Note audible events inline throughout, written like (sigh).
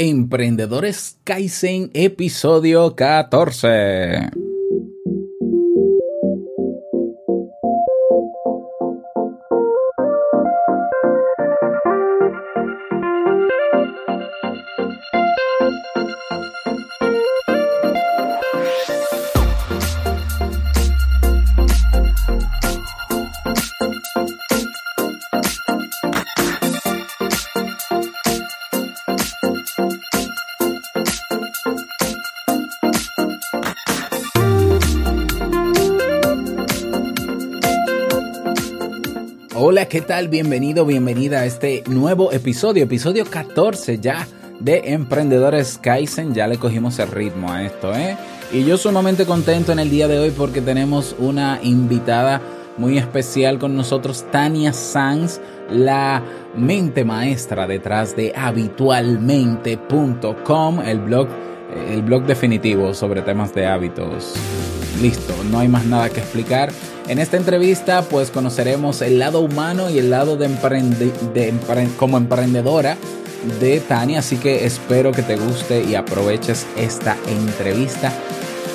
Emprendedores Kaizen, episodio 14. ¿Qué tal? Bienvenido, bienvenida a este nuevo episodio, episodio 14 ya de Emprendedores Kaizen. Ya le cogimos el ritmo a esto, ¿eh? Y yo sumamente contento en el día de hoy porque tenemos una invitada muy especial con nosotros, Tania Sanz, la mente maestra detrás de habitualmente.com, el blog, el blog definitivo sobre temas de hábitos. Listo, no hay más nada que explicar. En esta entrevista pues conoceremos el lado humano y el lado de, como emprendedora de Tania, así que espero que te guste y aproveches esta entrevista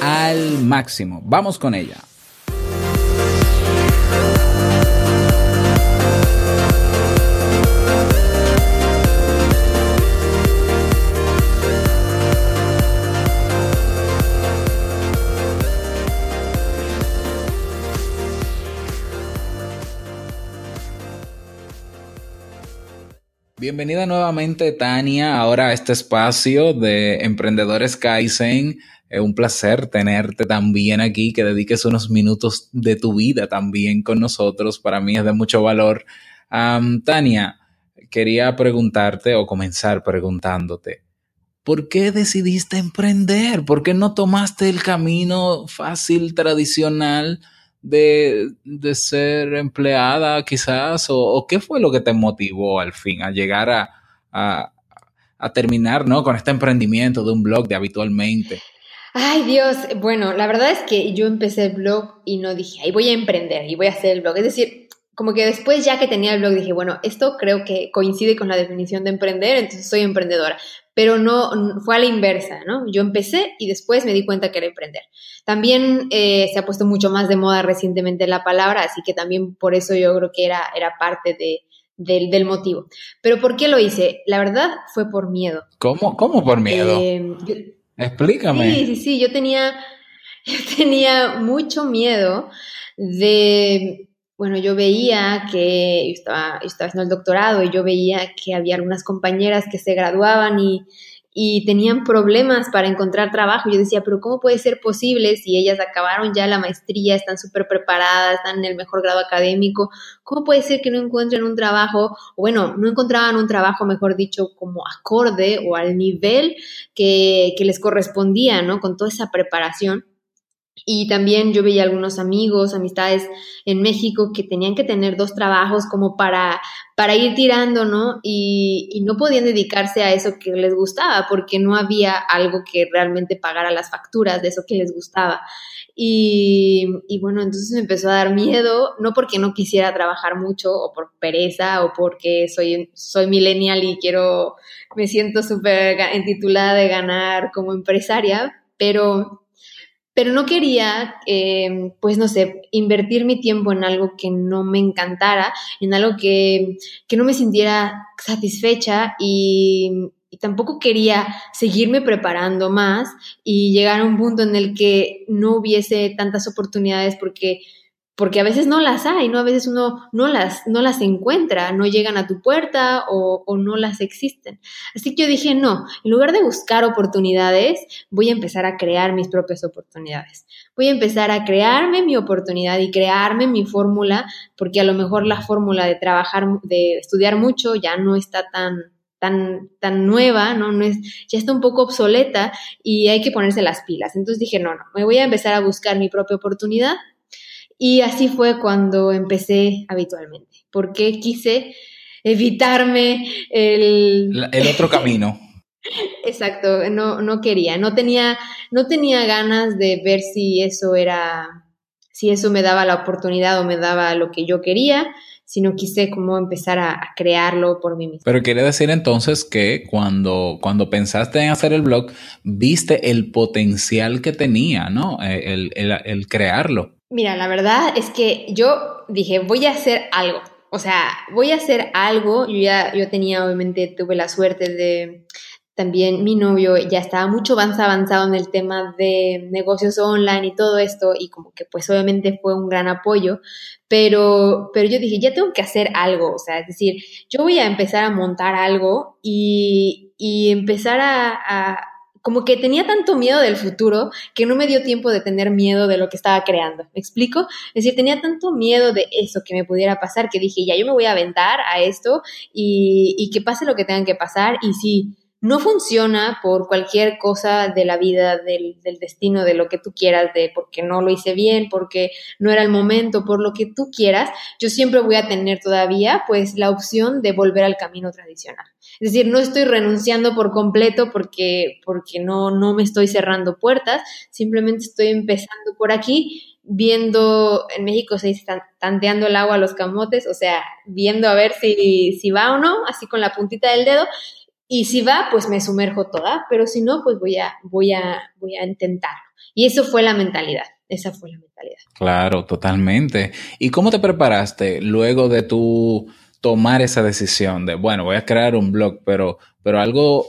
al máximo. Vamos con ella. Bienvenida nuevamente, Tania, ahora a este espacio de Emprendedores Kaizen. Es un placer tenerte también aquí, que dediques unos minutos de tu vida también con nosotros. Para mí es de mucho valor. Tania, quería preguntarte o comenzar preguntándote, ¿por qué decidiste emprender? ¿Por qué no tomaste el camino fácil, tradicional? De, ser empleada quizás? O, qué fue lo que te motivó al fin a llegar a, a, terminar ¿no? con este emprendimiento de un blog de habitualmente? Ay Dios, bueno, la verdad es que yo empecé el blog y no dije, ahí voy a emprender y voy a hacer el blog. Es decir, como que después ya que tenía el blog dije, bueno, esto creo que coincide con la definición de emprender, entonces soy emprendedora pero no fue a la inversa, ¿no? Yo empecé y después me di cuenta que era emprender. También eh, se ha puesto mucho más de moda recientemente la palabra, así que también por eso yo creo que era, era parte de, del, motivo. Pero ¿por qué lo hice? La verdad fue por miedo. ¿Cómo, cómo por miedo? Eh, Explícame. Sí, sí, sí, yo tenía, yo (laughs) tenía mucho miedo de bueno, yo veía que yo estaba, estaba haciendo el doctorado y yo veía que había algunas compañeras que se graduaban y, y tenían problemas para encontrar trabajo. Yo decía, pero ¿cómo puede ser posible si ellas acabaron ya la maestría, están súper preparadas, están en el mejor grado académico? ¿Cómo puede ser que no encuentren un trabajo, bueno, no encontraban un trabajo, mejor dicho, como acorde o al nivel que, que les correspondía, ¿no? Con toda esa preparación. Y también yo veía algunos amigos, amistades en México que tenían que tener dos trabajos como para, para ir tirando, ¿no? Y, no podían dedicarse a eso que les gustaba porque no había algo que realmente pagara las facturas de eso que les gustaba. Y, y bueno, entonces me empezó a dar miedo, no porque no quisiera trabajar mucho o por pereza o porque soy, soy millennial y quiero, me siento súper entitulada de ganar como empresaria, pero pero no quería, eh, pues no sé, invertir mi tiempo en algo que no me encantara, en algo que, que no me sintiera satisfecha y, y, tampoco quería seguirme preparando más y llegar a un punto en el que no hubiese tantas oportunidades porque porque a veces no las hay, ¿no? A veces uno no las, no las encuentra, no llegan a tu puerta o, o, no las existen. Así que yo dije, no, en lugar de buscar oportunidades, voy a empezar a crear mis propias oportunidades. Voy a empezar a crearme mi oportunidad y crearme mi fórmula, porque a lo mejor la fórmula de trabajar, de estudiar mucho ya no está tan, tan, tan nueva, ¿no? no es, ya está un poco obsoleta y hay que ponerse las pilas. Entonces dije, no, no, me voy a empezar a buscar mi propia oportunidad y así fue cuando empecé habitualmente, porque quise evitarme el... El otro camino. (laughs) Exacto, no, no quería, no tenía, no tenía ganas de ver si eso era, si eso me daba la oportunidad o me daba lo que yo quería. sino quise como empezar a, crearlo por mí misma. Pero quiere decir entonces que cuando, cuando pensaste en hacer el blog, viste el potencial que tenía, ¿no? Eh, el, el, el crearlo. Mira, la verdad es que yo dije, voy a hacer algo. O sea, voy a hacer algo. Yo ya, yo tenía, obviamente, tuve la suerte de, también mi novio ya estaba mucho más avanzado en el tema de negocios online y todo esto y como que pues obviamente fue un gran apoyo, pero, pero yo dije, ya tengo que hacer algo, o sea, es decir, yo voy a empezar a montar algo y, y empezar a, a como que tenía tanto miedo del futuro que no me dio tiempo de tener miedo de lo que estaba creando. ¿Me explico? Es decir, tenía tanto miedo de eso que me pudiera pasar que dije, ya yo me voy a aventar a esto y, y que pase lo que tengan que pasar y si no funciona por cualquier cosa de la vida, del, destino, de lo que tú quieras, de porque no lo hice bien, porque no era el momento, por lo que tú quieras, yo siempre voy a tener todavía pues la opción de volver al camino tradicional. Es decir, no estoy renunciando por completo porque, porque no, no me estoy cerrando puertas, simplemente estoy empezando por aquí viendo, en México se dice tanteando el agua a los camotes, o sea, viendo a ver si, si va o no, así con la puntita del dedo, y si va, pues me sumerjo toda, pero si no, pues voy a, voy a, voy a intentarlo. Y eso fue la mentalidad, esa fue la mentalidad. Claro, totalmente. ¿Y cómo te preparaste luego de tu tomar esa decisión de, bueno, voy a crear un blog, pero, pero algo,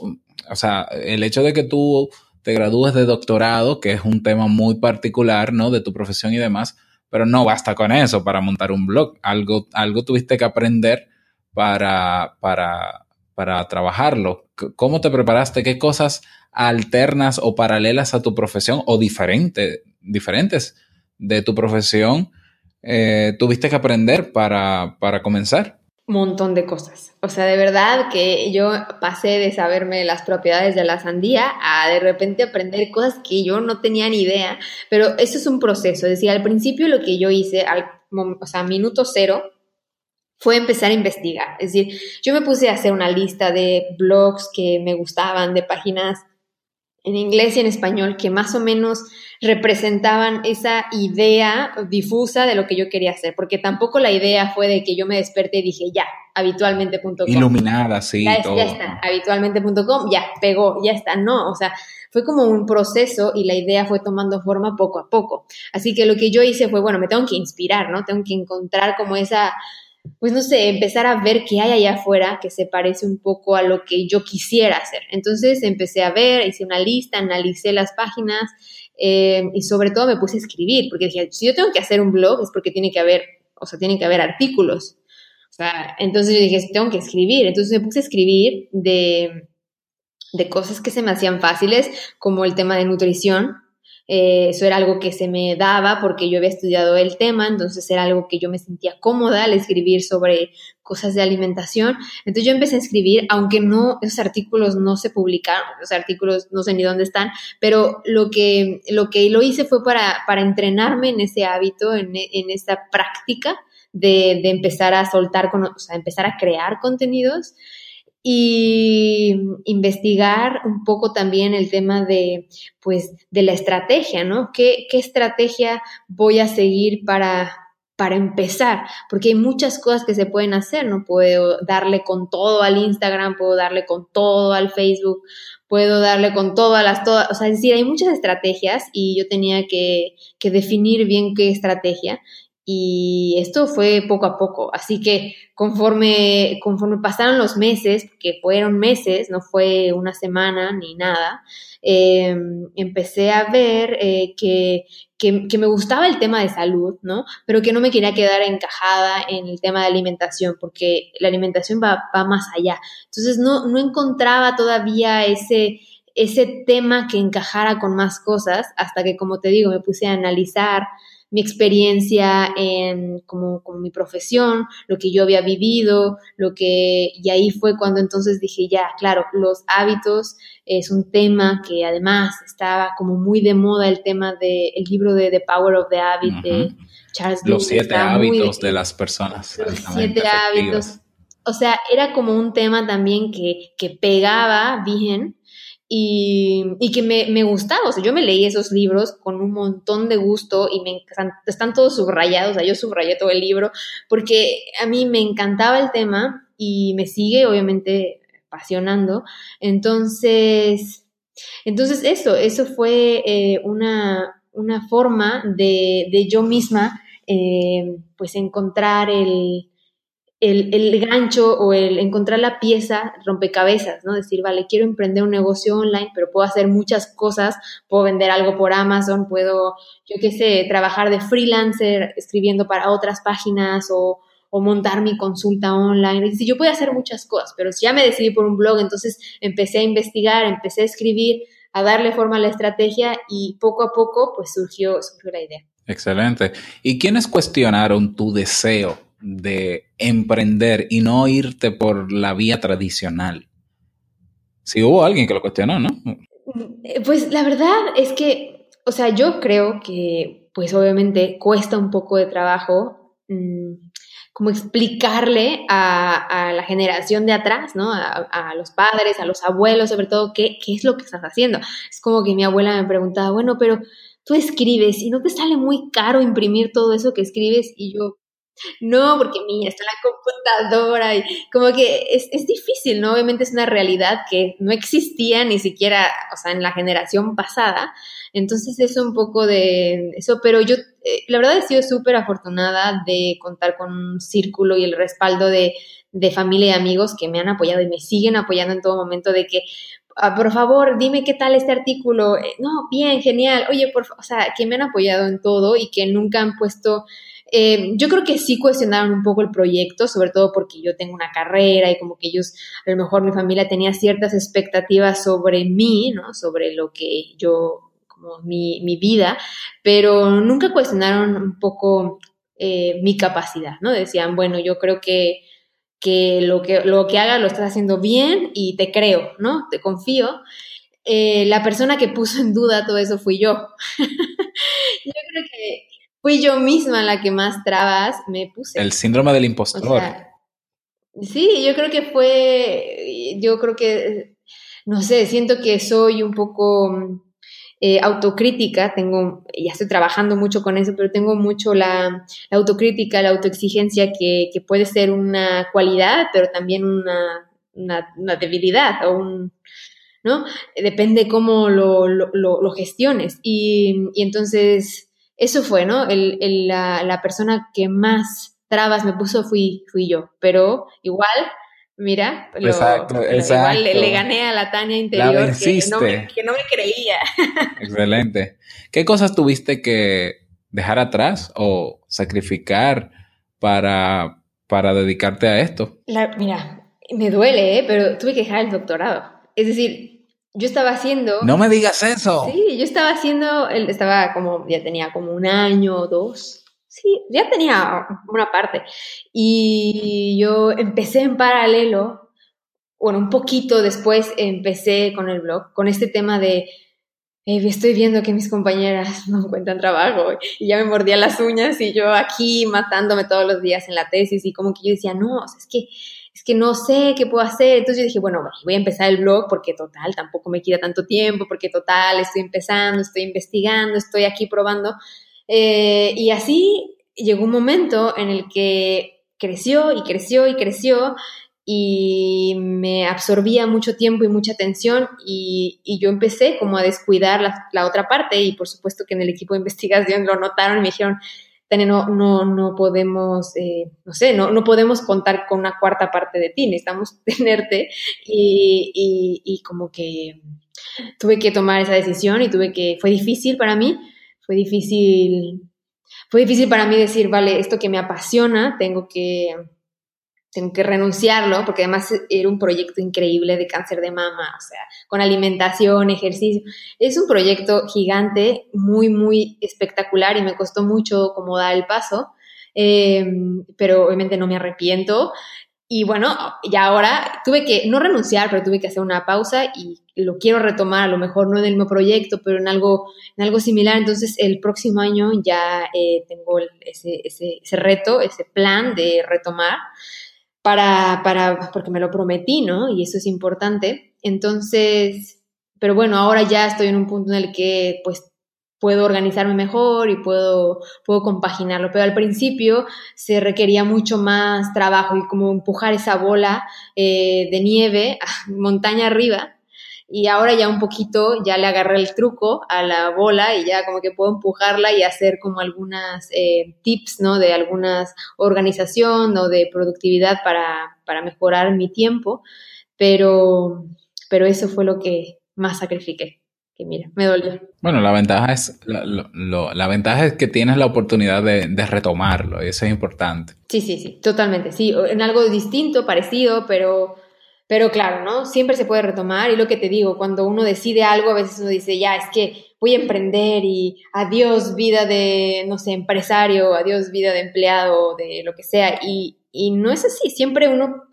o sea, el hecho de que tú te gradúes de doctorado, que es un tema muy particular, ¿no? De tu profesión y demás, pero no basta con eso para montar un blog. Algo, algo tuviste que aprender para, para para trabajarlo? ¿Cómo te preparaste? ¿Qué cosas alternas o paralelas a tu profesión o diferentes de tu profesión eh, tuviste que aprender para, para comenzar? montón de cosas. O sea, de verdad que yo pasé de saberme las propiedades de la sandía a de repente aprender cosas que yo no tenía ni idea, pero eso es un proceso. Es decir, al principio lo que yo hice, al, o sea, minuto cero, fue empezar a investigar. Es decir, yo me puse a hacer una lista de blogs que me gustaban, de páginas en inglés y en español que más o menos representaban esa idea difusa de lo que yo quería hacer, porque tampoco la idea fue de que yo me desperté y dije, ya, habitualmente.com. Iluminada, sí. Ya, ya está, habitualmente.com, ya, pegó, ya está. No, o sea, fue como un proceso y la idea fue tomando forma poco a poco. Así que lo que yo hice fue, bueno, me tengo que inspirar, ¿no? Tengo que encontrar como esa pues no sé, empezar a ver qué hay allá afuera que se parece un poco a lo que yo quisiera hacer. Entonces empecé a ver, hice una lista, analicé las páginas eh, y sobre todo me puse a escribir, porque dije, si yo tengo que hacer un blog es porque tiene que haber, o sea, tiene que haber artículos. O sea, entonces yo dije, tengo que escribir. Entonces me puse a escribir de, de cosas que se me hacían fáciles, como el tema de nutrición, eh, eso era algo que se me daba porque yo había estudiado el tema, entonces era algo que yo me sentía cómoda al escribir sobre cosas de alimentación. Entonces yo empecé a escribir, aunque no, esos artículos no se publicaron, los artículos no sé ni dónde están, pero lo que lo, que lo hice fue para, para entrenarme en ese hábito, en, en esa práctica de, de, empezar a soltar, o sea, empezar a crear contenidos y investigar un poco también el tema de, pues, de la estrategia, ¿no? ¿Qué, qué estrategia voy a seguir para, para empezar? Porque hay muchas cosas que se pueden hacer, ¿no? Puedo darle con todo al Instagram, puedo darle con todo al Facebook, puedo darle con todas las, todas, o sea, es decir, hay muchas estrategias y yo tenía que, que definir bien qué estrategia y esto fue poco a poco, así que conforme, conforme pasaron los meses, que fueron meses, no fue una semana ni nada, em, empecé a ver eh, que, que, me gustaba el tema de salud, ¿no? Pero que no me quería quedar encajada en el tema de alimentación, porque la alimentación va, va más allá. Entonces no, no encontraba todavía ese, ese tema que encajara con más cosas, hasta que, como te digo, me puse a analizar mi experiencia en como, como, mi profesión, lo que yo había vivido, lo que, y ahí fue cuando entonces dije, ya, claro, los hábitos es un tema que además estaba como muy de moda el tema del el libro de The Power of the Habit de Charles Los siete hábitos de, las personas. Los siete hábitos. O sea, era como un tema también que, que pegaba bien y, y que me, me, gustaba. O sea, yo me leí esos libros con un montón de gusto y me están todos subrayados. O sea, yo subrayé todo el libro porque a mí me encantaba el tema y me sigue, obviamente, apasionando. Entonces, entonces eso, eso fue eh, una, una, forma de, de yo misma, eh, pues, encontrar el el, gancho o el encontrar la pieza rompecabezas, ¿no? Decir, vale, quiero emprender un negocio online, pero puedo hacer muchas cosas, puedo vender algo por Amazon, puedo, yo qué sé, trabajar de freelancer escribiendo para otras páginas o, montar mi consulta online. Decir, yo puedo hacer muchas cosas, pero si ya me decidí por un blog, entonces empecé a investigar, empecé a escribir, a darle forma a la estrategia y poco a poco pues surgió, surgió la idea. Excelente. ¿Y quiénes cuestionaron tu deseo de emprender y no irte por la vía tradicional. Si hubo alguien que lo cuestionó, ¿no? Eh, pues la verdad es que, o sea, yo creo que, pues obviamente cuesta un poco de trabajo mm, como explicarle a, la generación de atrás, ¿no? A, los padres, a los abuelos, sobre todo, qué, qué es lo que estás haciendo. Es como que mi abuela me preguntaba, bueno, pero tú escribes y no te sale muy caro imprimir todo eso que escribes y yo, no, porque mira, está la computadora y como que es, es, difícil, ¿no? Obviamente es una realidad que no existía ni siquiera, o sea, en la generación pasada. Entonces es un poco de eso, pero yo eh, la verdad he sido súper afortunada de contar con un círculo y el respaldo de, de familia y amigos que me han apoyado y me siguen apoyando en todo momento de que, ah, por favor, dime qué tal este artículo. Eh, no, bien, genial. Oye, por o sea, que me han apoyado en todo y que nunca han puesto eh, yo creo que sí cuestionaron un poco el proyecto, sobre todo porque yo tengo una carrera y como que ellos, a lo mejor mi familia tenía ciertas expectativas sobre mí, ¿no? Sobre lo que yo, como mi, mi vida, pero nunca cuestionaron un poco eh, mi capacidad, ¿no? Decían, bueno, yo creo que, que, lo que lo que hagas lo estás haciendo bien y te creo, ¿no? Te confío. Eh, la persona que puso en duda todo eso fui yo. (laughs) yo creo que fui yo misma la que más trabas me puse. El síndrome del impostor. sí, yo creo que fue, yo creo que, no sé, siento que soy un poco eh, autocrítica, tengo, ya estoy trabajando mucho con eso, pero tengo mucho la, autocrítica, la autoexigencia que, que, puede ser una cualidad, pero también una, una, debilidad o un, ¿no? Depende cómo lo, lo, lo gestiones. Y, y entonces eso fue, ¿no? El, el, la, la, persona que más trabas me puso fui, fui yo, pero igual, mira, exacto, igual le, gané a la Tania interior que no, me, que no me creía. (laughs) Excelente. ¿Qué cosas tuviste que dejar atrás o sacrificar para, para dedicarte a esto? mira, me duele, ¿eh? pero tuve que dejar el doctorado. Es decir, yo estaba haciendo... No me digas eso. Sí, yo estaba haciendo, estaba como, ya tenía como un año o dos. Sí, ya tenía una parte. Y yo empecé en paralelo, bueno, un poquito después empecé con el blog, con este tema de, estoy viendo que mis compañeras no encuentran trabajo y ya me mordía las uñas y yo aquí matándome todos los días en la tesis y como que yo decía, no, es que es que no sé qué puedo hacer. Entonces yo dije, bueno, voy a empezar el blog porque total, tampoco me queda tanto tiempo, porque total, estoy empezando, estoy investigando, estoy aquí probando. Eh, y así llegó un momento en el que creció y creció y creció y me absorbía mucho tiempo y mucha atención y, yo empecé como a descuidar la, la, otra parte y por supuesto que en el equipo de investigación lo notaron y me dijeron, no, no, no podemos, eh, no sé, no, no podemos contar con una cuarta parte de ti, necesitamos (laughs) tenerte. Y, y, como que tuve que tomar esa decisión y tuve que, fue difícil para mí, fue difícil, fue difícil para mí decir, vale, esto que me apasiona, tengo que, tengo que renunciarlo, porque además era un proyecto increíble de cáncer de mama, o sea, con alimentación, ejercicio. Es un proyecto gigante, muy, muy espectacular y me costó mucho como dar el paso, em, pero obviamente no me arrepiento. Y bueno, ya ahora tuve que, no renunciar, pero tuve que hacer una pausa y lo quiero retomar, a lo mejor no en el mismo proyecto, pero en algo, en algo similar. Entonces, el próximo año ya eh, tengo ese, ese, ese reto, ese plan de retomar para, para, porque me lo prometí, ¿no? Y eso es importante. Entonces, pero bueno, ahora ya estoy en un punto en el que pues puedo organizarme mejor y puedo, puedo compaginarlo. Pero al principio se requería mucho más trabajo y como empujar esa bola eh, de nieve (laughs) montaña arriba. Y ahora ya un poquito, ya le agarré el truco a la bola y ya como que puedo empujarla y hacer como algunas eh, tips, ¿no? De algunas organización o de productividad para, para mejorar mi tiempo. Pero, pero eso fue lo que más sacrifiqué que mira, me dolió. Bueno, la ventaja es, la ventaja es que tienes la oportunidad de, retomarlo y eso es importante. Sí, sí, sí, totalmente, sí, en algo distinto, parecido, pero, pero claro, ¿no? Siempre se puede retomar y lo que te digo, cuando uno decide algo, a veces uno dice, ya, es que voy a emprender y adiós vida de, no sé, empresario, adiós vida de empleado, de lo que sea, y, y no es así, siempre uno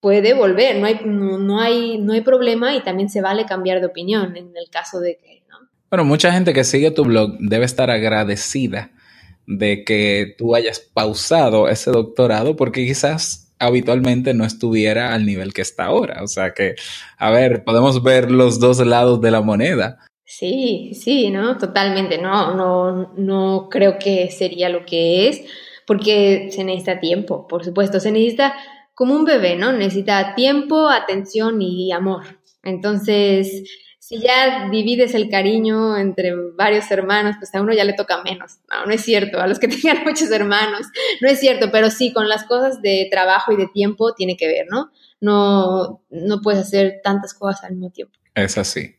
puede volver, no hay, no, hay, no hay problema y también se vale cambiar de opinión en el caso de que, ¿no? Bueno, mucha gente que sigue tu blog debe estar agradecida de que tú hayas pausado ese doctorado porque quizás habitualmente no estuviera al nivel que está ahora. O sea que, a ver, podemos ver los dos lados de la moneda. Sí, sí, ¿no? Totalmente. No, no, no creo que sería lo que es, porque se necesita tiempo, por supuesto. Se necesita como un bebé, ¿no? Necesita tiempo, atención y amor. Entonces, si ya divides el cariño entre varios hermanos, pues a uno ya le toca menos. No, no es cierto, a los que (laughs) tengan muchos hermanos, no es cierto, pero sí, con las cosas de trabajo y de tiempo tiene que ver, ¿no? No, no puedes hacer tantas cosas al mismo tiempo. Es así.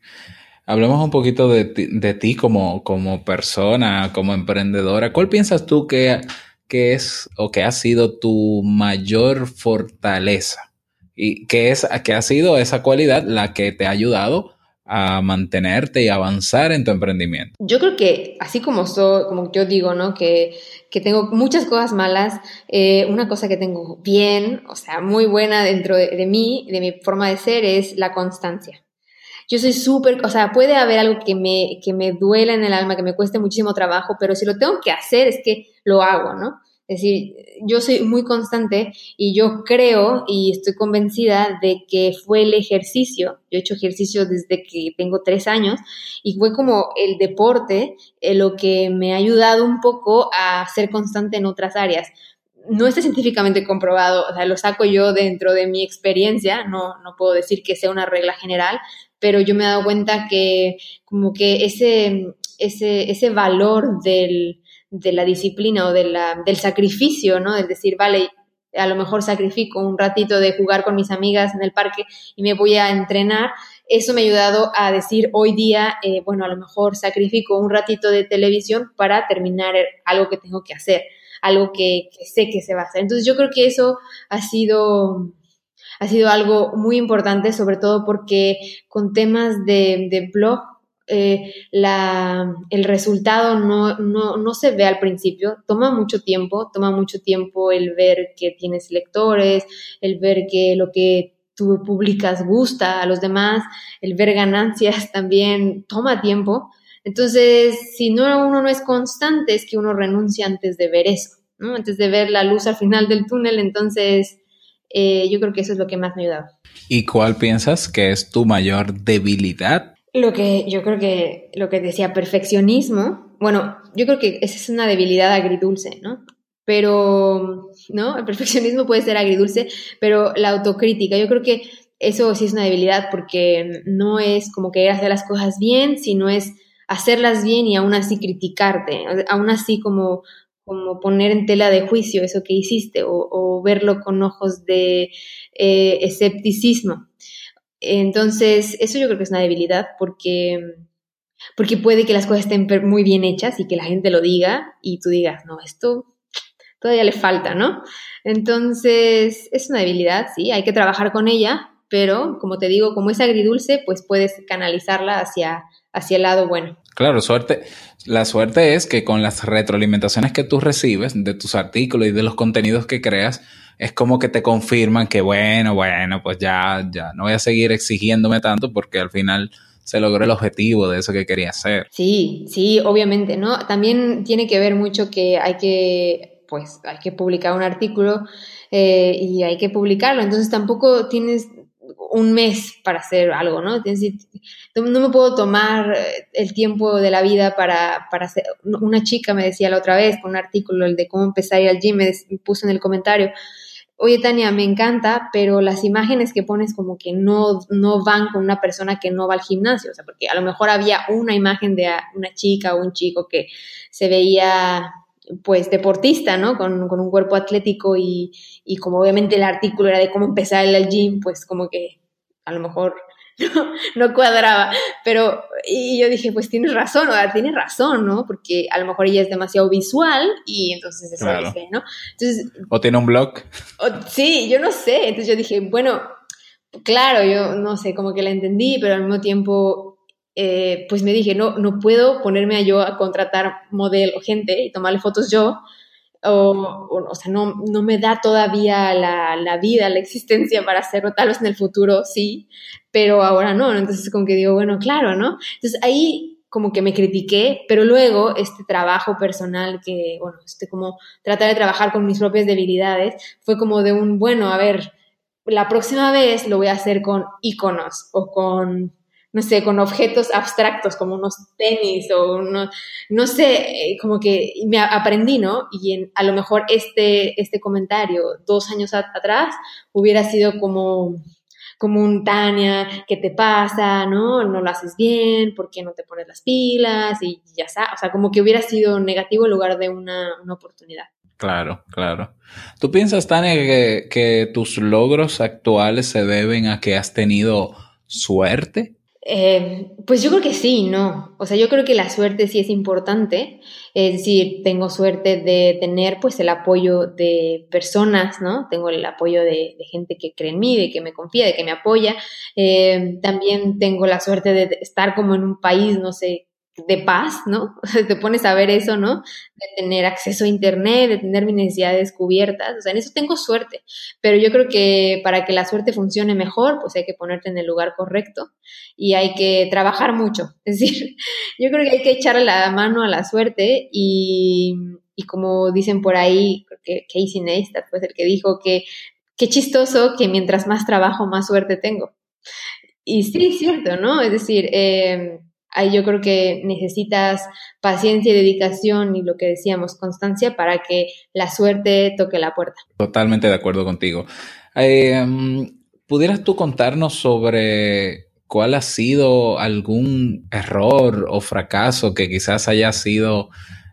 Hablemos un poquito de ti, de ti como, como persona, como emprendedora. ¿Cuál piensas tú que ¿qué es o qué ha sido tu mayor fortaleza? Y qué es, qué ha sido esa cualidad la que te ha ayudado a mantenerte y avanzar en tu emprendimiento? Yo creo que así como como yo digo, ¿no? Que, que tengo muchas cosas malas, eh, una cosa que tengo bien, o sea, muy buena dentro de, de mí, de mi forma de ser, es la constancia yo soy súper, o sea, puede haber algo que me, que me duela en el alma, que me cueste muchísimo trabajo, pero si lo tengo que hacer es que lo hago, ¿no? Es decir, yo soy muy constante y yo creo y estoy convencida de que fue el ejercicio. Yo he hecho ejercicio desde que tengo tres años y fue como el deporte eh, lo que me ha ayudado un poco a ser constante en otras áreas. No está científicamente comprobado, o sea, lo saco yo dentro de mi experiencia, no, no puedo decir que sea una regla general, pero yo me he dado cuenta que como que ese, ese, ese valor del, de la disciplina o de la, del sacrificio, ¿no? Es decir, vale, a lo mejor sacrifico un ratito de jugar con mis amigas en el parque y me voy a entrenar. Eso me ha ayudado a decir hoy día, eh, bueno, a lo mejor sacrifico un ratito de televisión para terminar algo que tengo que hacer, algo que, sé que se va a hacer. Entonces yo creo que eso ha sido, ha sido algo muy importante, sobre todo porque con temas de, de blog eh, la, el resultado no, no, no, se ve al principio, toma mucho tiempo, toma mucho tiempo el ver que tienes lectores, el ver que lo que tú publicas gusta a los demás, el ver ganancias (laughs) también toma tiempo. Entonces, si no uno no es constante, es que uno renuncia antes de ver eso, ¿no? antes de ver la luz al final del túnel. Entonces, eh, yo creo que eso es lo que más me ha. ¿Y cuál piensas que es tu mayor debilidad lo que yo creo que lo que decía perfeccionismo, bueno, yo creo que esa es una debilidad agridulce, ¿no? Pero, ¿no? El perfeccionismo puede ser agridulce, pero la autocrítica, yo creo que eso sí es una debilidad porque no es como querer hacer las cosas bien, sino es hacerlas bien y aún así criticarte, aún así como, como poner en tela de juicio eso que hiciste o, verlo con ojos de eh, escepticismo. Entonces, eso yo creo que es una debilidad porque, porque puede que las cosas estén muy bien hechas y que la gente lo diga y tú digas, no, esto todavía le falta, ¿no? Entonces, es una debilidad, sí, hay que trabajar con ella, pero como te digo, como es agridulce, pues puedes canalizarla hacia, hacia el lado bueno. Claro, suerte. La suerte es que con las retroalimentaciones que tú recibes de tus artículos y de los contenidos que creas, es como que te confirman que bueno, bueno, pues ya, ya, no voy a seguir exigiéndome tanto porque al final se logró el objetivo de eso que quería hacer. Sí, sí, obviamente, ¿no? También tiene que ver mucho que hay que, pues, hay que publicar un artículo eh, y hay que publicarlo, entonces tampoco tienes un mes para hacer algo, ¿no? no me puedo tomar el tiempo de la vida para, para hacer. Una chica me decía la otra vez con un artículo, el de cómo empezar a ir al gym, me puso en el comentario, oye Tania, me encanta, pero las imágenes que pones como que no, no van con una persona que no va al gimnasio, o sea, porque a lo mejor había una imagen de una chica o un chico que se veía pues deportista, ¿no? Con, un cuerpo atlético y, y, como obviamente el artículo era de cómo empezar el gym, pues como que a lo mejor (laughs) no, cuadraba. Pero, y yo dije, pues tienes razón, o sea, tienes razón, ¿no? Porque a lo mejor ella es demasiado visual y entonces eso dice, ¿no? Entonces, o tiene un blog. sí, yo no sé. Entonces yo dije, bueno, claro, yo no sé, como que la entendí, pero al mismo tiempo, eh, pues me dije, no, no puedo ponerme a yo a contratar modelo, gente y tomarle fotos yo o, o, sea, no, no, me da todavía la, la, vida, la existencia para hacerlo, tal vez en el futuro sí, pero ahora no, entonces como que digo, bueno, claro, ¿no? Entonces ahí como que me critiqué, pero luego este trabajo personal que, bueno, este como tratar de trabajar con mis propias debilidades, fue como de un, bueno, a ver, la próxima vez lo voy a hacer con iconos o con no sé, con objetos abstractos como unos tenis o unos, no sé, eh, como que me aprendí, ¿no? Y a lo mejor este, este comentario dos años atrás hubiera sido como, como un Tania, ¿qué te pasa? ¿No? No lo haces bien, ¿por qué no te pones las pilas? Y ya está, o sea, como que hubiera sido negativo en lugar de una, oportunidad. Claro, claro. ¿Tú piensas, Tania, que tus logros actuales se deben a que has tenido suerte? Eh, pues yo creo que sí, no. O sea, yo creo que la suerte sí es importante. Es decir, tengo suerte de tener pues el apoyo de personas, ¿no? Tengo el apoyo de, gente que cree en mí, de que me confía, de que me apoya. Eh, también tengo la suerte de estar como en un país, no sé, de paz, ¿no? (laughs) te pones a ver eso, ¿no? De tener acceso a Internet, de tener mis necesidades cubiertas, o sea, en eso tengo suerte, pero yo creo que para que la suerte funcione mejor, pues hay que ponerte en el lugar correcto y hay que trabajar mucho, (laughs) es decir, yo creo que hay que echarle la mano a la suerte y, y como dicen por ahí, creo que Casey Neistat fue el que dijo que qué chistoso que mientras más trabajo, más suerte tengo. Y sí, es cierto, ¿no? Es decir, eh, ahí yo creo que necesitas paciencia y dedicación y lo que decíamos, constancia para que la suerte toque la puerta. Totalmente de acuerdo contigo. Em, ¿Pudieras tú contarnos sobre cuál ha sido algún error o fracaso que quizás haya sido,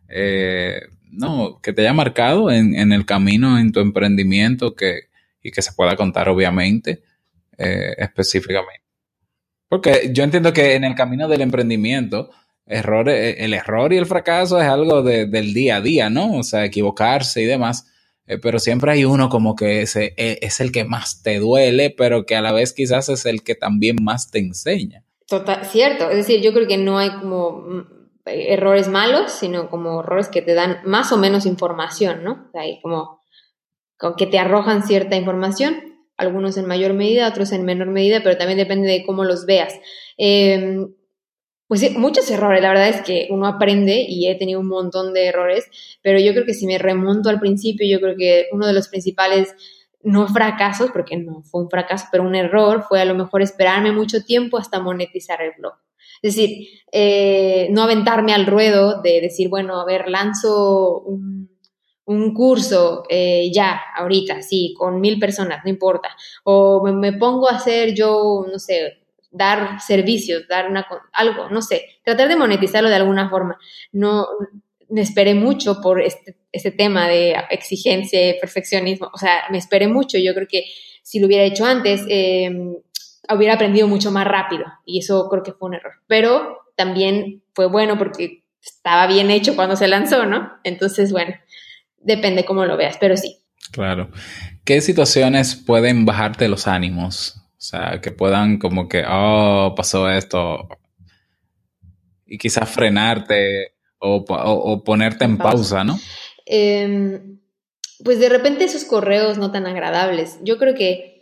eh, no, que te haya marcado en, el camino, en tu emprendimiento que, y que se pueda contar obviamente eh, específicamente? Porque yo entiendo que en el camino del emprendimiento, error, eh, el error y el fracaso es algo del día a día, ¿no? O sea, equivocarse y demás. Eh, pero siempre hay uno como que ese, eh, es el que más te duele, pero que a la vez quizás es el que también más te enseña. Total, cierto. Es decir, yo creo que no hay como mm, errores malos, sino como errores que te dan más o menos información, ¿no? O sea, hay como, como que te arrojan cierta información algunos en mayor medida, otros en menor medida, pero también depende de cómo los veas. Em, pues sí, muchos errores, la verdad es que uno aprende y he tenido un montón de errores, pero yo creo que si me remonto al principio, yo creo que uno de los principales, no fracasos, porque no fue un fracaso, pero un error fue a lo mejor esperarme mucho tiempo hasta monetizar el blog. Es decir, eh, no aventarme al ruedo de decir, bueno, a ver, lanzo un un curso eh, ya, ahorita, sí, con mil personas, no importa. O me, pongo a hacer yo, no sé, dar servicios, dar una, algo, no sé, tratar de monetizarlo de alguna forma. No me esperé mucho por este, este tema de exigencia perfeccionismo. O sea, me esperé mucho. Yo creo que si lo hubiera hecho antes, em, hubiera aprendido mucho más rápido. Y eso creo que fue un error. Pero también fue bueno porque estaba bien hecho cuando se lanzó, ¿no? Entonces, bueno, depende cómo lo veas, pero sí. Claro. ¿Qué situaciones pueden bajarte los ánimos? O sea, que puedan como que, oh, pasó esto. Y quizás frenarte o, ponerte en pausa, ¿no? Em, pues de repente esos correos no tan agradables. Yo creo que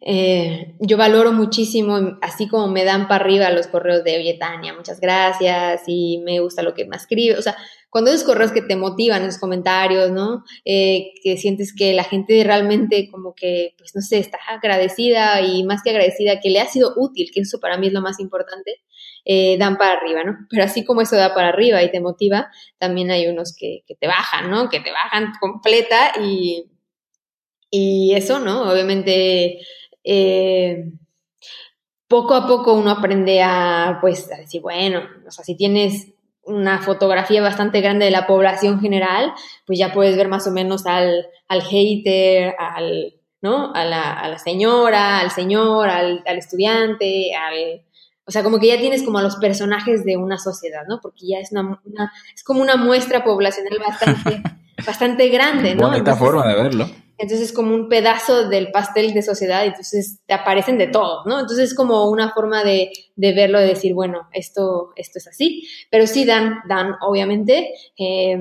eh, yo valoro muchísimo, así como me dan para arriba los correos de, oye, Tania, muchas gracias y me gusta lo que me escribe. O sea, cuando esos correos que te motivan, esos comentarios, ¿no? Eh, que sientes que la gente realmente como que, pues no sé, está agradecida y más que agradecida, que le ha sido útil, que eso para mí es lo más importante, eh, dan para arriba, ¿no? Pero así como eso da para arriba y te motiva, también hay unos que, que te bajan, ¿no? Que te bajan completa y, y eso, ¿no? Obviamente eh, poco a poco uno aprende a, pues, a decir, bueno, o sea, si tienes una fotografía bastante grande de la población general, pues ya puedes ver más o menos al, al hater, al, ¿no? A la, a la señora, al señor, al, al, estudiante, al... O sea, como que ya tienes como a los personajes de una sociedad, ¿no? Porque ya es una, una es como una muestra poblacional bastante, (laughs) bastante grande, ¿no? Bonita forma de verlo entonces es como un pedazo del pastel de sociedad, y entonces te aparecen de todo, ¿no? Entonces es como una forma de, de verlo, de decir, bueno, esto, esto es así, pero sí dan, dan, obviamente, eh,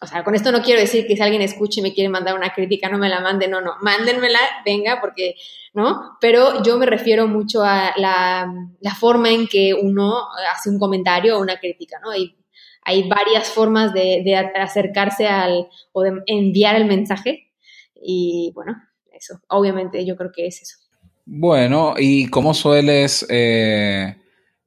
o sea, con esto no quiero decir que si alguien escuche y me quiere mandar una crítica, no me la mande, no, no, mándenmela, venga, porque, ¿no? Pero yo me refiero mucho a la, la forma en que uno hace un comentario o una crítica, ¿no? Hay, hay varias formas de, de acercarse al, o de enviar el mensaje y bueno, eso, obviamente yo creo que es eso. Bueno, ¿y cómo sueles, eh,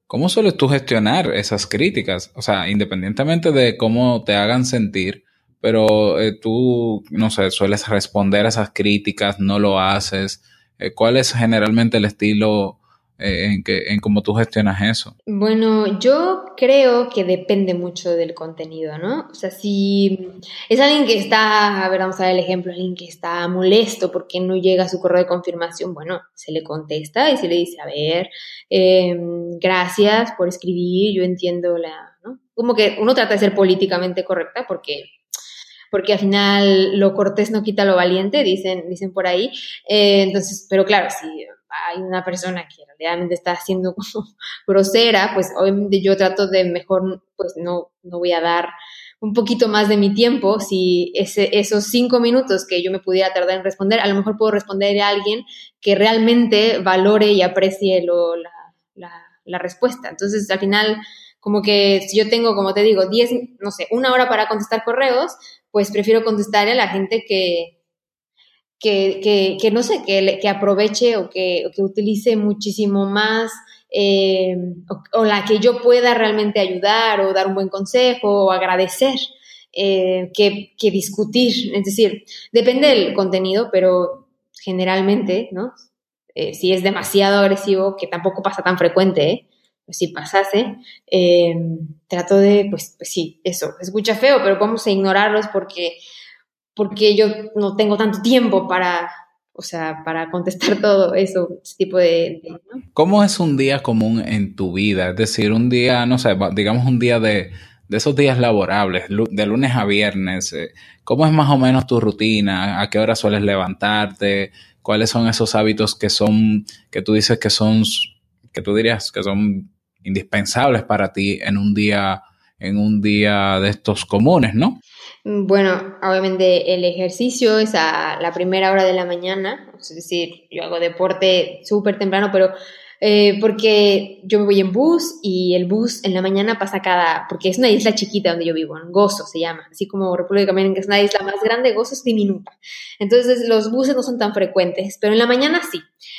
cómo sueles tú gestionar esas críticas? O sea, independientemente de cómo te hagan sentir, pero eh, tú, no sé, sueles responder a esas críticas, no lo haces. Eh, ¿Cuál es generalmente el estilo en, que, en cómo tú gestionas eso? Bueno, yo creo que depende mucho del contenido, ¿no? O sea, si es alguien que está, a ver, vamos a ver el ejemplo, alguien que está molesto porque no llega a su correo de confirmación, bueno, se le contesta y se le dice, a ver, eh, gracias por escribir, yo entiendo la, ¿no? Como que uno trata de ser políticamente correcta porque porque al final lo cortés no quita lo valiente, dicen, dicen por ahí. Eh, entonces, pero claro, si hay una persona que realmente está siendo (laughs) grosera, pues obviamente yo trato de mejor, pues no, no voy a dar un poquito más de mi tiempo, si ese, esos cinco minutos que yo me pudiera tardar en responder, a lo mejor puedo responder a alguien que realmente valore y aprecie lo, la, la, la respuesta. Entonces, al final, como que si yo tengo, como te digo, diez, no sé, una hora para contestar correos, pues prefiero contestarle a la gente que, que, que, no sé, que, que aproveche o que, que, utilice muchísimo más eh, o, la que yo pueda realmente ayudar o dar un buen consejo o agradecer eh, que, que, discutir. Es decir, depende del contenido, pero generalmente, ¿no? Eh, si es demasiado agresivo, que tampoco pasa tan frecuente, pues si pasase, trato de, pues, pues sí, eso, escucha feo, pero vamos a ignorarlos porque porque yo no tengo tanto tiempo para, o sea, para contestar (laughs) todo eso, ese tipo de... ¿Cómo es un día común en tu vida? Es decir, un día, no sé, digamos un día de, de esos días laborables, de lunes a viernes, eh, ¿cómo es más o menos tu rutina? ¿A qué hora sueles levantarte? ¿Cuáles son esos hábitos que son, que tú dices que son, que tú dirías que son indispensables para ti en un día, en un día de estos comunes, ¿no? Bueno, obviamente el ejercicio es a la primera hora de la mañana, es decir, yo hago deporte súper temprano, pero eh, porque yo me voy en bus y el bus en la mañana pasa cada, porque es una isla chiquita donde yo vivo, en Gozo se llama, así como República Dominicana, que es una isla más grande, Gozo es diminuta. Entonces los buses no son tan frecuentes, pero en la mañana sí.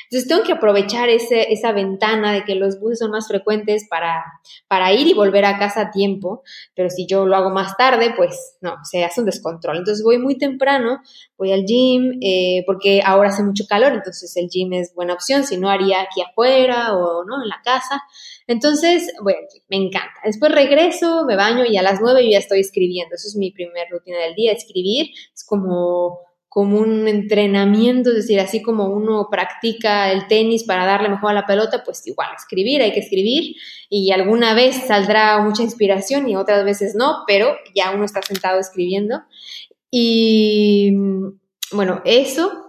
Entonces tengo que aprovechar ese, esa ventana de que los buses son más frecuentes para, para ir y volver a casa a tiempo, pero si yo lo hago más tarde, pues no, se hace un descontrol. Entonces voy muy temprano, voy al gym, eh, porque ahora hace mucho calor, entonces el gym es buena opción, si no haría aquí afuera o ¿no? en la casa. Entonces, bueno, me encanta. Después regreso, me baño y a las nueve yo ya estoy escribiendo. Eso es mi primer rutina del día, escribir. Es como, como un entrenamiento, es decir, así como uno practica el tenis para darle mejor a la pelota, pues igual, escribir, hay que escribir y alguna vez saldrá mucha inspiración y otras veces no, pero ya uno está sentado escribiendo. Y bueno, eso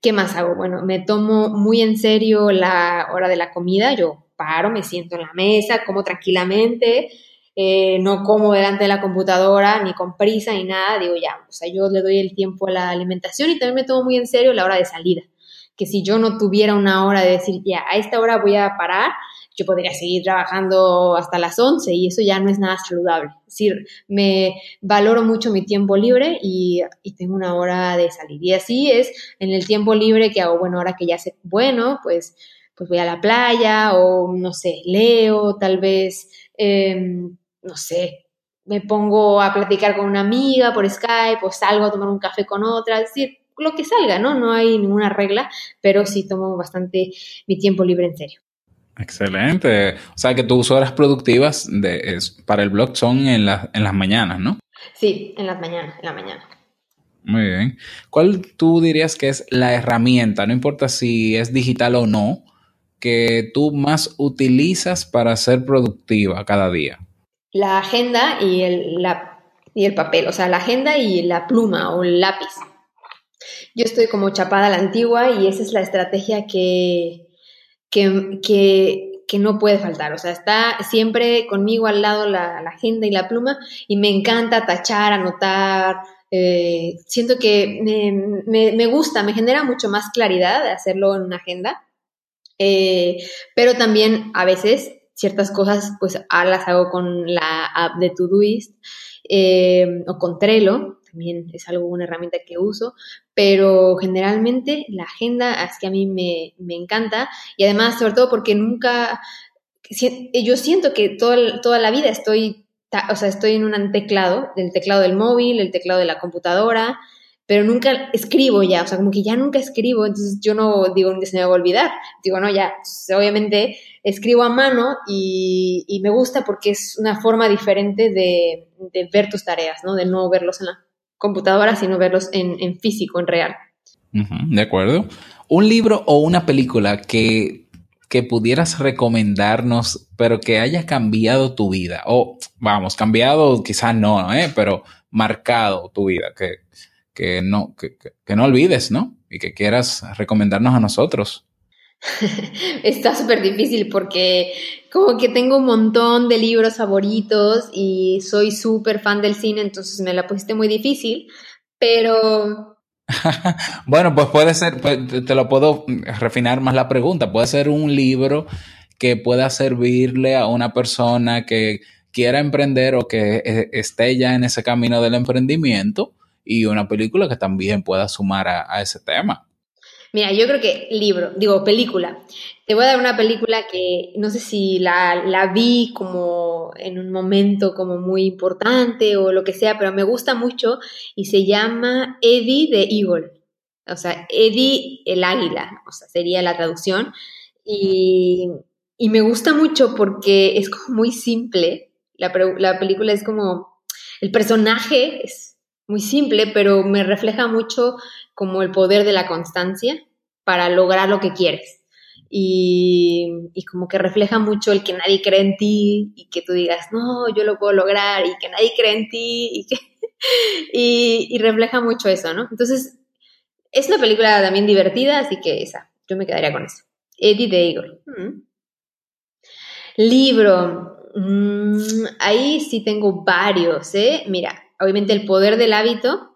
¿Qué más hago? Bueno, me tomo muy en serio la hora de la comida. Yo paro, me siento en la mesa, como tranquilamente, eh, no como delante de la computadora, ni con prisa, ni nada. Digo, ya, o sea, yo le doy el tiempo a la alimentación y también me tomo muy en serio la hora de salida que si yo no tuviera una hora de decir, ya, a esta hora voy a parar, yo podría seguir trabajando hasta las 11 y eso ya no es nada saludable. Es decir, me valoro mucho mi tiempo libre y, y, tengo una hora de salir. Y así es en el tiempo libre que hago, bueno, ahora que ya sé, bueno, pues, pues voy a la playa o no sé, leo, tal vez, eh, no sé, me pongo a platicar con una amiga por Skype o salgo a tomar un café con otra, es decir, lo que salga, ¿no? No hay ninguna regla, pero sí tomo bastante mi tiempo libre en serio. Excelente. O sea que tus horas productivas de, para el blog son en, en las mañanas, ¿no? Sí, en las mañanas, en la mañana. Muy bien. ¿Cuál tú dirías que es la herramienta, no importa si es digital o no, que tú más utilizas para ser productiva cada día? La agenda y el, y el papel, o sea, la agenda y la pluma o el lápiz. Yo estoy como chapada a la antigua y esa es la estrategia que, que, no puede faltar. O sea, está siempre conmigo al lado la, agenda y la pluma y me encanta tachar, anotar. Eh, siento que me, gusta, me genera mucho más claridad hacerlo en una agenda. Eh, pero también a veces ciertas cosas pues las hago con la app de Todoist eh, o con Trello, también es algo, una herramienta que uso, pero generalmente la agenda es que a mí me, encanta y además, sobre todo porque nunca, yo siento que toda, toda la vida estoy, o sea, estoy en un teclado, el teclado del móvil, el teclado de la computadora, pero nunca escribo ya, o sea, como que ya nunca escribo, entonces yo no digo que se me va a olvidar, digo, no, ya, pues, obviamente escribo a mano y, me gusta porque es una forma diferente de, de, ver tus tareas, ¿no? De no verlos en la computadora, sino verlos en, físico, en real. de acuerdo. Un libro o una película que, que pudieras recomendarnos, pero que haya cambiado tu vida. O, vamos, cambiado quizás no, ¿eh? pero marcado tu vida, que, que no, que, que no olvides, ¿no? Y que quieras recomendarnos a nosotros. (laughs) Está súper difícil porque como que tengo un montón de libros favoritos y soy súper fan del cine, entonces me la pusiste muy difícil, pero... (laughs) bueno, pues puede ser, pues, te lo puedo refinar más la pregunta, puede ser un libro que pueda servirle a una persona que quiera emprender o que eh, esté ya en ese camino del emprendimiento y una película que también pueda sumar a ese tema. Mira, yo creo que libro, digo película. Te voy a dar una película que no sé si la, la, vi como en un momento como muy importante o lo que sea, pero me gusta mucho y se llama Eddie the Eagle. O sea, Eddie el águila, o sea, sería la traducción. Y, y me gusta mucho porque es como muy simple. La, la película es como, el personaje es muy simple, pero me refleja mucho como el poder de la constancia para lograr lo que quieres. Y, como que refleja mucho el que nadie cree en ti y que tú digas, no, yo lo puedo lograr y que nadie cree en ti y, que, (laughs) y, refleja mucho eso, ¿no? Entonces, es una película también divertida, así que esa, yo me quedaría con eso. Eddie de Igor. Mm. Libro. Mm, ahí sí tengo varios, ¿eh? Mira, obviamente El Poder del Hábito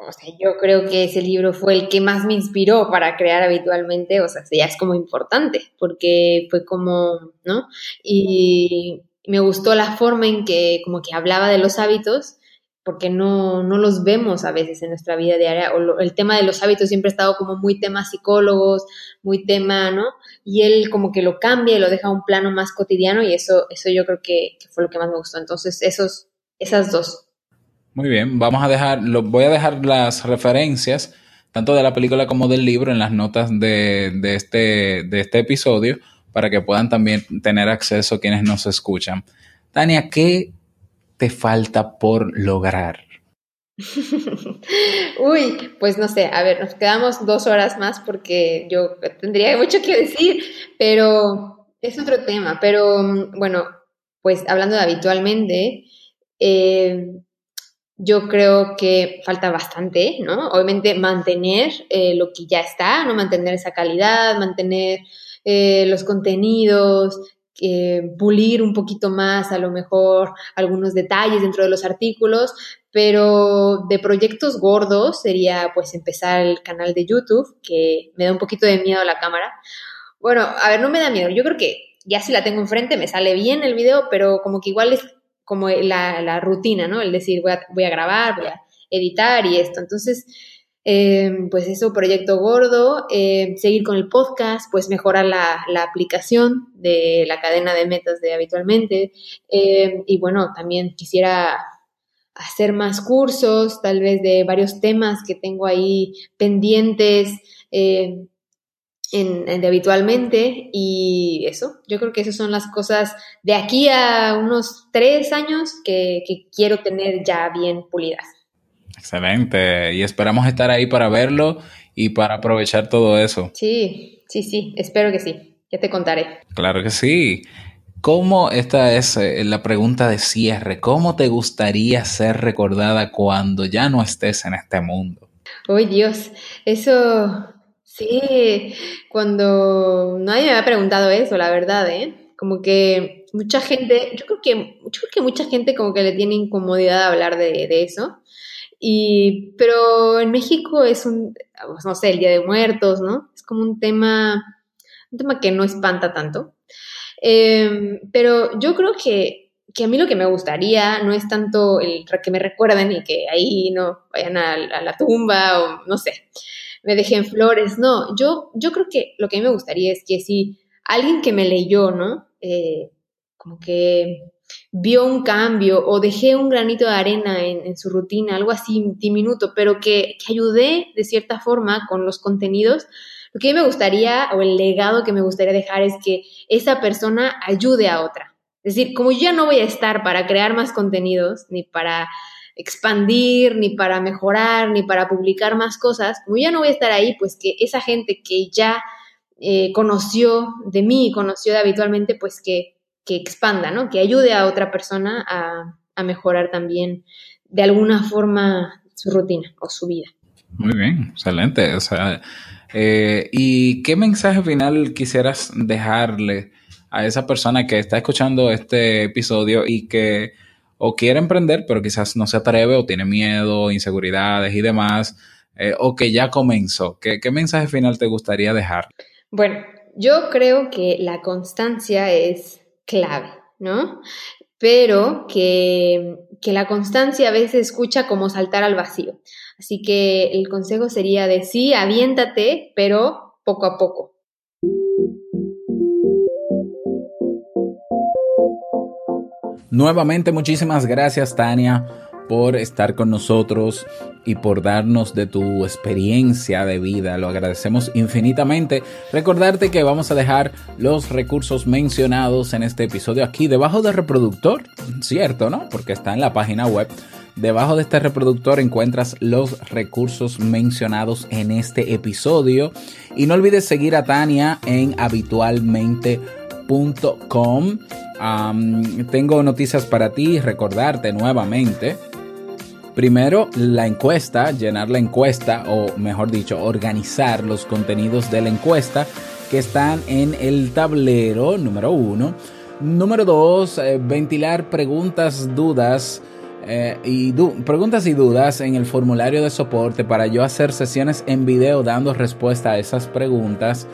o sea, yo creo que ese libro fue el que más me inspiró para crear habitualmente, o sea, ya es como importante, porque fue como, ¿no? Y me gustó la forma en que como que hablaba de los hábitos, porque no, no los vemos a veces en nuestra vida diaria, o el tema de los hábitos siempre ha estado como muy tema psicólogos, muy tema, ¿no? Y él como que lo cambia y lo deja a un plano más cotidiano y eso, eso yo creo que, que fue lo que más me gustó. Entonces, esos, esas dos. Muy bien, vamos a dejar, lo, voy a dejar las referencias, tanto de la película como del libro, en las notas de, de, este, de este episodio, para que puedan también tener acceso quienes nos escuchan. Tania, ¿qué te falta por lograr? (laughs) Uy, pues no sé, a ver, nos quedamos dos horas más porque yo tendría mucho que decir, pero es otro tema. Pero bueno, pues hablando de habitualmente, eh, yo creo que falta bastante, ¿no? Obviamente mantener eh, lo que ya está, ¿no? Mantener esa calidad, mantener eh, los contenidos pulir un poquito más a lo mejor algunos detalles dentro de los artículos, pero de proyectos gordos sería pues empezar el canal de YouTube, que me da un poquito de miedo la cámara. Bueno, a ver, no me da miedo, yo creo que ya si la tengo enfrente me sale bien el video, pero como que igual es como la, rutina, ¿no? El decir, voy a, voy a grabar, voy a editar y esto. Entonces, Em, pues eso, proyecto gordo, em, seguir con el podcast, pues mejorar la, aplicación de la cadena de metas de habitualmente. Em, y bueno, también quisiera hacer más cursos, tal vez de varios temas que tengo ahí pendientes en, de habitualmente. Y eso, yo creo que esas son las cosas de aquí a unos tres años que quiero tener ya bien pulidas. Excelente. Y esperamos estar ahí para verlo y para aprovechar todo eso. Sí, sí, sí. Espero que sí. Ya te contaré. Claro que sí. ¿Cómo, esta es la pregunta de cierre, cómo te gustaría ser recordada cuando ya no estés en este mundo? ¡Uy, Dios! Eso, sí, cuando nadie me ha preguntado eso, la verdad, ¿eh? Como que mucha gente, yo creo que, yo creo que mucha gente como que le tiene incomodidad hablar de, de eso. Y, pero en México es un, pues, no sé, el Día de Muertos, ¿no? Es como un tema, un tema que no espanta tanto. Em, pero yo creo que, que, a mí lo que me gustaría no es tanto el que me recuerden y que ahí no vayan a, la tumba o no sé, me dejen flores. No, yo, yo creo que lo que a mí me gustaría es que si alguien que me leyó, ¿no? Eh, como que vio un cambio o dejé un granito de arena en, su rutina, algo así diminuto, pero que, ayudé de cierta forma con los contenidos, lo que a mí me gustaría o el legado que me gustaría dejar es que esa persona ayude a otra. Es decir, como yo ya no voy a estar para crear más contenidos, ni para expandir, ni para mejorar, ni para publicar más cosas, como ya no voy a estar ahí, pues que esa gente que ya eh, conoció de mí, conoció de habitualmente, pues que que expanda, ¿no? Que ayude a otra persona a, mejorar también de alguna forma su rutina o su vida. Muy bien, excelente. O sea, eh, ¿y qué mensaje final quisieras dejarle a esa persona que está escuchando este episodio y que o quiere emprender, pero quizás no se atreve o tiene miedo, inseguridades y demás, eh, o que ya comenzó? ¿Qué, ¿Qué mensaje final te gustaría dejar? Bueno, yo creo que la constancia es clave, ¿no? Pero que, la constancia a veces escucha como saltar al vacío. Así que el consejo sería de sí, aviéntate, pero poco a poco. Nuevamente, muchísimas gracias, Tania por estar con nosotros y por darnos de tu experiencia de vida. Lo agradecemos infinitamente. Recordarte que vamos a dejar los recursos mencionados en este episodio aquí debajo del reproductor, ¿cierto? ¿No? Porque está en la página web. Debajo de este reproductor encuentras los recursos mencionados en este episodio. Y no olvides seguir a Tania en tengo noticias para ti, recordarte nuevamente Primero, la encuesta, llenar la encuesta, o mejor dicho, organizar los contenidos de la encuesta que están en el tablero número uno. Número dos, eh, ventilar preguntas, dudas. Eh, y preguntas y dudas en el formulario de soporte para yo hacer sesiones en video dando respuesta a esas preguntas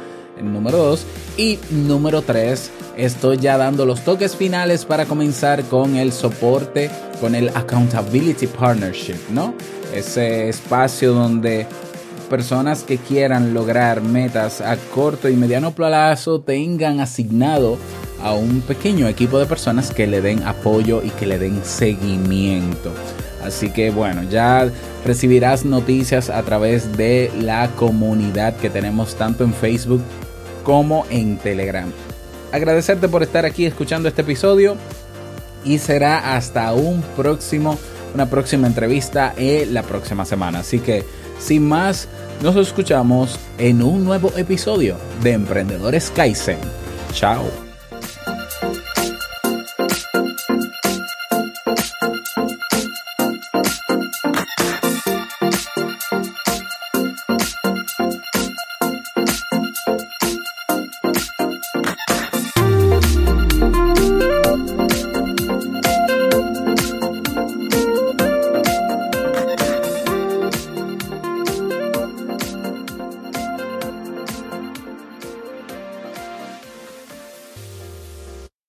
número 2. Y número 3, estoy ya dando los toques finales para comenzar con el soporte, con el Accountability Partnership, ¿no? Ese espacio donde personas que quieran lograr metas a corto y mediano plazo tengan asignado a un pequeño equipo de personas que le den apoyo y que le den seguimiento. Así que bueno, ya recibirás noticias a través de la comunidad que tenemos tanto en Facebook como en Telegram. Agradecerte por estar aquí escuchando este episodio y será hasta un próximo, una próxima entrevista en la próxima semana. Así que, sin más, nos escuchamos en un nuevo episodio de Emprendedores Kaizen. Chao.